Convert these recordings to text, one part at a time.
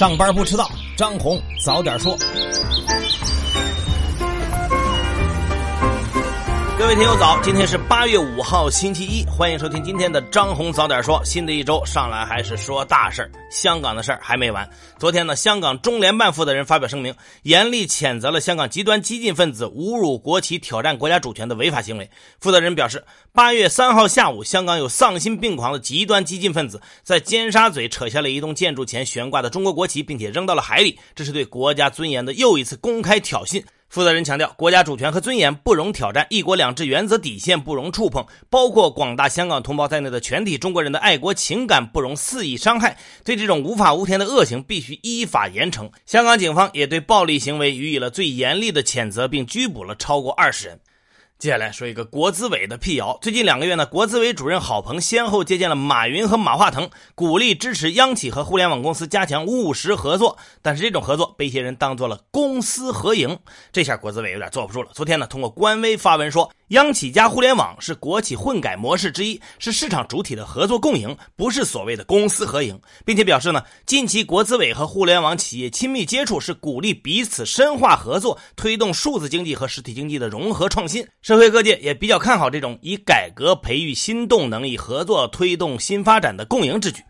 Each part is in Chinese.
上班不迟到，张红早点说。各位听友早，今天是八月五号星期一，欢迎收听今天的张红早点说。新的一周上来还是说大事儿，香港的事儿还没完。昨天呢，香港中联办负责人发表声明，严厉谴责了香港极端激进分子侮辱国旗、挑战国家主权的违法行为。负责人表示，八月三号下午，香港有丧心病狂的极端激进分子在尖沙咀扯下了一栋建筑前悬挂的中国国旗，并且扔到了海里，这是对国家尊严的又一次公开挑衅。负责人强调，国家主权和尊严不容挑战，一国两制原则底线不容触碰，包括广大香港同胞在内的全体中国人的爱国情感不容肆意伤害。对这种无法无天的恶行，必须依法严惩。香港警方也对暴力行为予以了最严厉的谴责，并拘捕了超过二十人。接下来说一个国资委的辟谣。最近两个月呢，国资委主任郝鹏先后接见了马云和马化腾，鼓励支持央企和互联网公司加强务实合作。但是这种合作被一些人当做了公私合营，这下国资委有点坐不住了。昨天呢，通过官微发文说。央企加互联网是国企混改模式之一，是市场主体的合作共赢，不是所谓的公私合营，并且表示呢，近期国资委和互联网企业亲密接触，是鼓励彼此深化合作，推动数字经济和实体经济的融合创新。社会各界也比较看好这种以改革培育新动能，以合作推动新发展的共赢之举。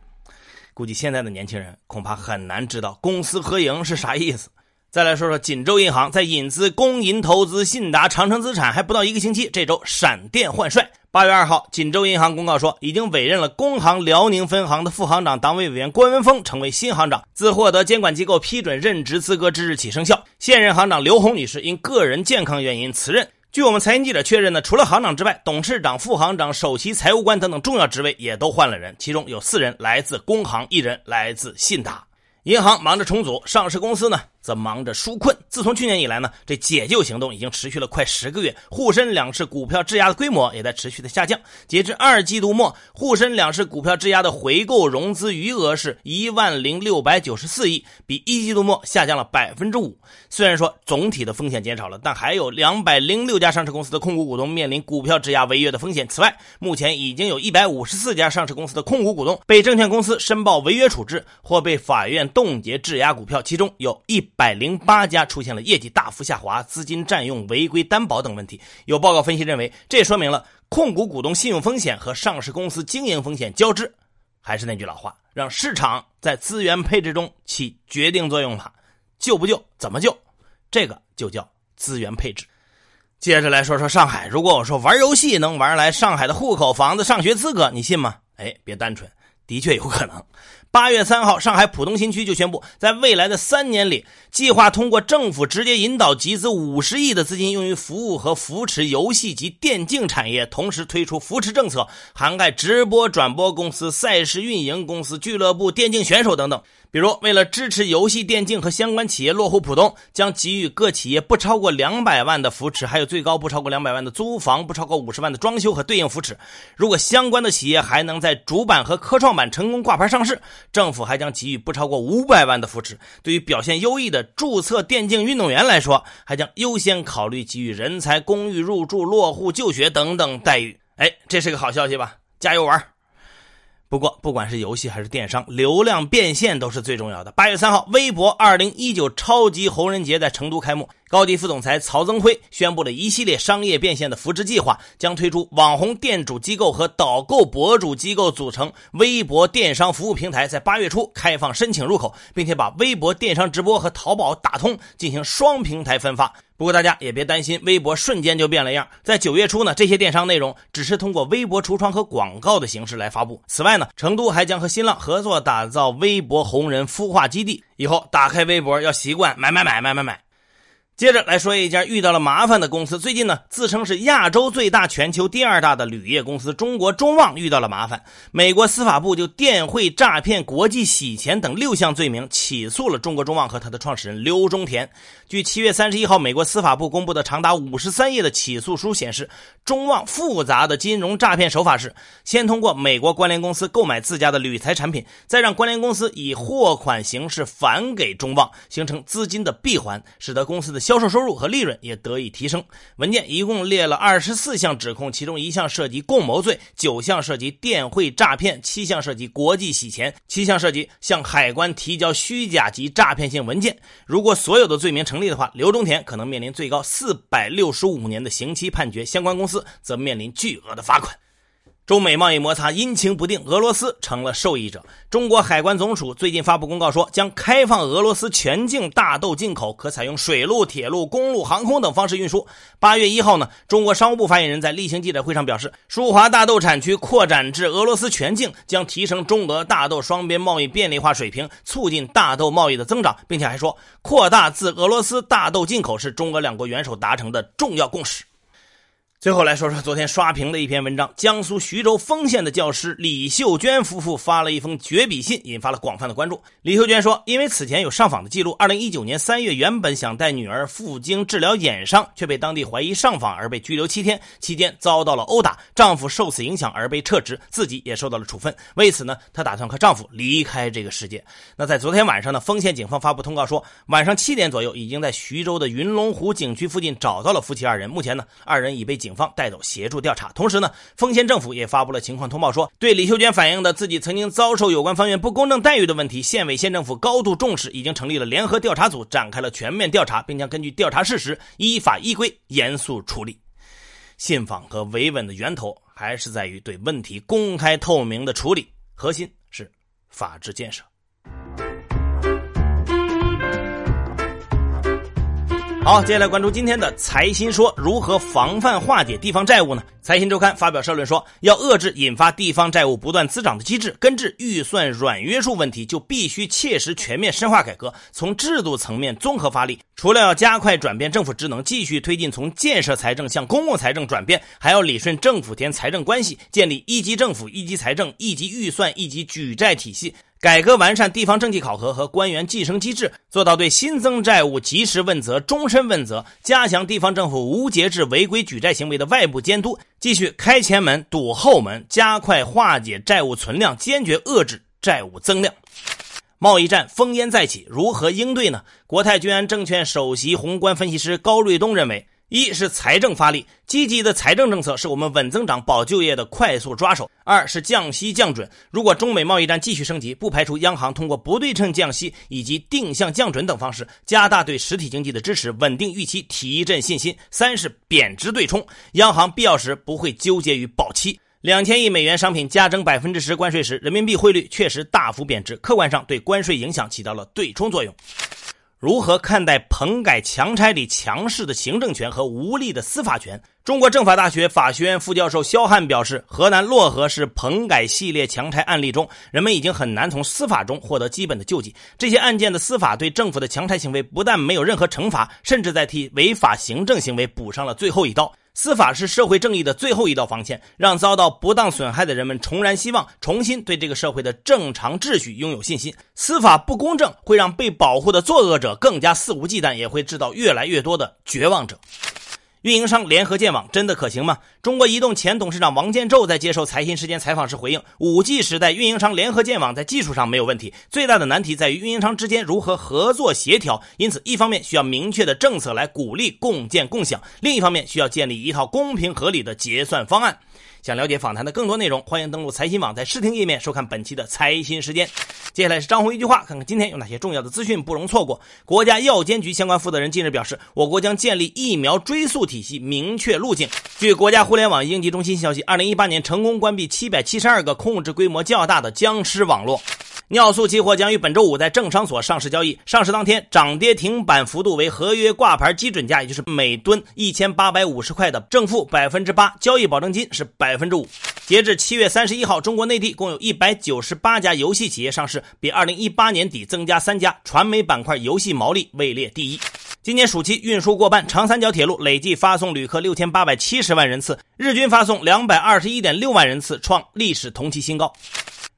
估计现在的年轻人恐怕很难知道公私合营是啥意思。再来说说锦州银行在引资公银投资信达长城资产还不到一个星期，这周闪电换帅。八月二号，锦州银行公告说，已经委任了工行辽宁分行的副行长、党委委员关文峰成为新行长，自获得监管机构批准任职资格之日起生效。现任行长刘红女士因个人健康原因辞任。据我们财经记者确认呢，除了行长之外，董事长、副行长、首席财务官等等重要职位也都换了人，其中有四人来自工行，一人来自信达。银行忙着重组，上市公司呢？则忙着纾困。自从去年以来呢，这解救行动已经持续了快十个月。沪深两市股票质押的规模也在持续的下降。截至二季度末，沪深两市股票质押的回购融资余额是一万零六百九十四亿，比一季度末下降了百分之五。虽然说总体的风险减少了，但还有两百零六家上市公司的控股股东面临股票质押违约的风险。此外，目前已经有一百五十四家上市公司的控股股东被证券公司申报违约处置，或被法院冻结质押股票，其中有一。百零八家出现了业绩大幅下滑、资金占用、违规担保等问题。有报告分析认为，这说明了控股股东信用风险和上市公司经营风险交织。还是那句老话，让市场在资源配置中起决定作用吧。救不救，怎么救，这个就叫资源配置。接着来说说上海，如果我说玩游戏能玩来上海的户口、房子、上学资格，你信吗？哎，别单纯，的确有可能。八月三号，上海浦东新区就宣布，在未来的三年里，计划通过政府直接引导集资五十亿的资金，用于服务和扶持游戏及电竞产业，同时推出扶持政策，涵盖直播转播公司、赛事运营公司、俱乐部、电竞选手等等。比如，为了支持游戏、电竞和相关企业落户浦东，将给予各企业不超过两百万的扶持，还有最高不超过两百万的租房、不超过五十万的装修和对应扶持。如果相关的企业还能在主板和科创板成功挂牌上市，政府还将给予不超过五百万的扶持。对于表现优异的注册电竞运动员来说，还将优先考虑给予人才公寓入住、落户就学等等待遇。哎，这是个好消息吧？加油玩！不过，不管是游戏还是电商，流量变现都是最重要的。八月三号，微博二零一九超级红人节在成都开幕。高迪副总裁曹增辉宣布了一系列商业变现的扶持计划，将推出网红店主机构和导购博主机构组成微博电商服务平台，在八月初开放申请入口，并且把微博电商直播和淘宝打通，进行双平台分发。不过大家也别担心，微博瞬间就变了样。在九月初呢，这些电商内容只是通过微博橱窗和广告的形式来发布。此外呢，成都还将和新浪合作打造微博红人孵化基地，以后打开微博要习惯买买买买买买。接着来说一家遇到了麻烦的公司。最近呢，自称是亚洲最大、全球第二大的铝业公司中国中旺遇到了麻烦。美国司法部就电汇诈骗、国际洗钱等六项罪名起诉了中国中旺和他的创始人刘忠田。据七月三十一号美国司法部公布的长达五十三页的起诉书显示，中旺复杂的金融诈骗手法是：先通过美国关联公司购买自家的铝材产品，再让关联公司以货款形式返给中旺，形成资金的闭环，使得公司的。销售收入和利润也得以提升。文件一共列了二十四项指控，其中一项涉及共谋罪，九项涉及电汇诈骗，七项涉及国际洗钱，七项涉及向海关提交虚假及诈骗性文件。如果所有的罪名成立的话，刘忠田可能面临最高四百六十五年的刑期判决，相关公司则面临巨额的罚款。中美贸易摩擦阴晴不定，俄罗斯成了受益者。中国海关总署最近发布公告说，将开放俄罗斯全境大豆进口，可采用水路、铁路、公路、航空等方式运输。八月一号呢，中国商务部发言人在例行记者会上表示，舒华大豆产区扩展至俄罗斯全境，将提升中俄大豆双边贸易便利化水平，促进大豆贸易的增长，并且还说，扩大自俄罗斯大豆进口是中俄两国元首达成的重要共识。最后来说说昨天刷屏的一篇文章，江苏徐州丰县的教师李秀娟夫妇发了一封绝笔信，引发了广泛的关注。李秀娟说，因为此前有上访的记录，2019年3月原本想带女儿赴京治疗眼伤，却被当地怀疑上访而被拘留七天，期间遭到了殴打，丈夫受此影响而被撤职，自己也受到了处分。为此呢，她打算和丈夫离开这个世界。那在昨天晚上呢，丰县警方发布通告说，晚上七点左右已经在徐州的云龙湖景区附近找到了夫妻二人，目前呢，二人已被警。警方带走协助调查，同时呢，丰县政府也发布了情况通报，说对李秀娟反映的自己曾经遭受有关方面不公正待遇的问题，县委县政府高度重视，已经成立了联合调查组，展开了全面调查，并将根据调查事实，依法依规严肃处理。信访和维稳的源头还是在于对问题公开透明的处理，核心是法治建设。好，接下来关注今天的财新说，如何防范化解地方债务呢？财新周刊发表社论说，要遏制引发地方债务不断滋长的机制，根治预算软约束问题，就必须切实全面深化改革，从制度层面综合发力。除了要加快转变政府职能，继续推进从建设财政向公共财政转变，还要理顺政府间财政关系，建立一级政府、一级财政、一级预算、一级举债体系。改革完善地方政绩考核和官员晋升机制，做到对新增债务及时问责、终身问责，加强地方政府无节制违规举债行为的外部监督，继续开前门堵后门，加快化解债务存量，坚决遏制债务增量。贸易战烽烟再起，如何应对呢？国泰君安证券首席宏观分析师高瑞东认为。一是财政发力，积极的财政政策是我们稳增长、保就业的快速抓手。二是降息降准，如果中美贸易战继续升级，不排除央行通过不对称降息以及定向降准等方式，加大对实体经济的支持，稳定预期，提振信心。三是贬值对冲，央行必要时不会纠结于保期。两千亿美元商品加征百分之十关税时，人民币汇率确实大幅贬值，客观上对关税影响起到了对冲作用。如何看待棚改强拆里强势的行政权和无力的司法权？中国政法大学法学院副教授肖汉表示，河南漯河市棚改系列强拆案例中，人们已经很难从司法中获得基本的救济。这些案件的司法对政府的强拆行为不但没有任何惩罚，甚至在替违法行政行为补上了最后一刀。司法是社会正义的最后一道防线，让遭到不当损害的人们重燃希望，重新对这个社会的正常秩序拥有信心。司法不公正会让被保护的作恶者更加肆无忌惮，也会制造越来越多的绝望者。运营商联合建网真的可行吗？中国移动前董事长王建宙在接受财新时间采访时回应：5G 时代，运营商联合建网在技术上没有问题，最大的难题在于运营商之间如何合作协调。因此，一方面需要明确的政策来鼓励共建共享，另一方面需要建立一套公平合理的结算方案。想了解访谈的更多内容，欢迎登录财新网，在视听页面收看本期的财新时间。接下来是张宏一句话，看看今天有哪些重要的资讯不容错过。国家药监局相关负责人近日表示，我国将建立疫苗追溯体系，明确路径。据国家互联网应急中心消息，二零一八年成功关闭七百七十二个控制规模较大的僵尸网络。尿素期货将于本周五在证商所上市交易，上市当天涨跌停板幅度为合约挂牌基准价，也就是每吨一千八百五十块的正负百分之八，交易保证金是百分之五。截至七月三十一号，中国内地共有一百九十八家游戏企业上市，比二零一八年底增加三家，传媒板块游戏毛利位列第一。今年暑期运输过半，长三角铁路累计发送旅客六千八百七十万人次，日均发送两百二十一点六万人次，创历史同期新高。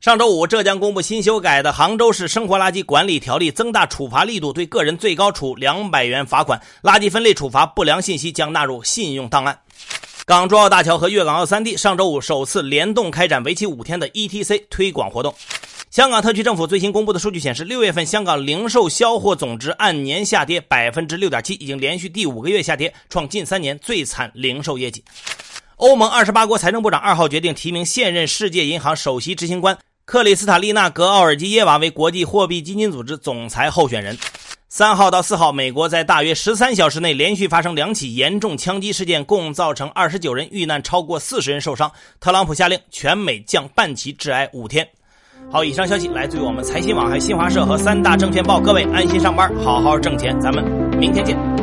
上周五，浙江公布新修改的《杭州市生活垃圾管理条例》，增大处罚力度，对个人最高处两百元罚款。垃圾分类处罚不良信息将纳入信用档案。港珠澳大桥和粤港澳三地上周五首次联动开展为期五天的 ETC 推广活动。香港特区政府最新公布的数据显示，六月份香港零售销货总值按年下跌百分之六点七，已经连续第五个月下跌，创近三年最惨零售业绩。欧盟二十八国财政部长二号决定提名现任世界银行首席执行官克里斯塔丽娜·格奥尔基耶娃为国际货币基金组织总裁候选人。三号到四号，美国在大约十三小时内连续发生两起严重枪击事件，共造成二十九人遇难，超过四十人受伤。特朗普下令全美降半旗致哀五天。好，以上消息来自于我们财新网、还新华社和三大证券报。各位安心上班，好好挣钱，咱们明天见。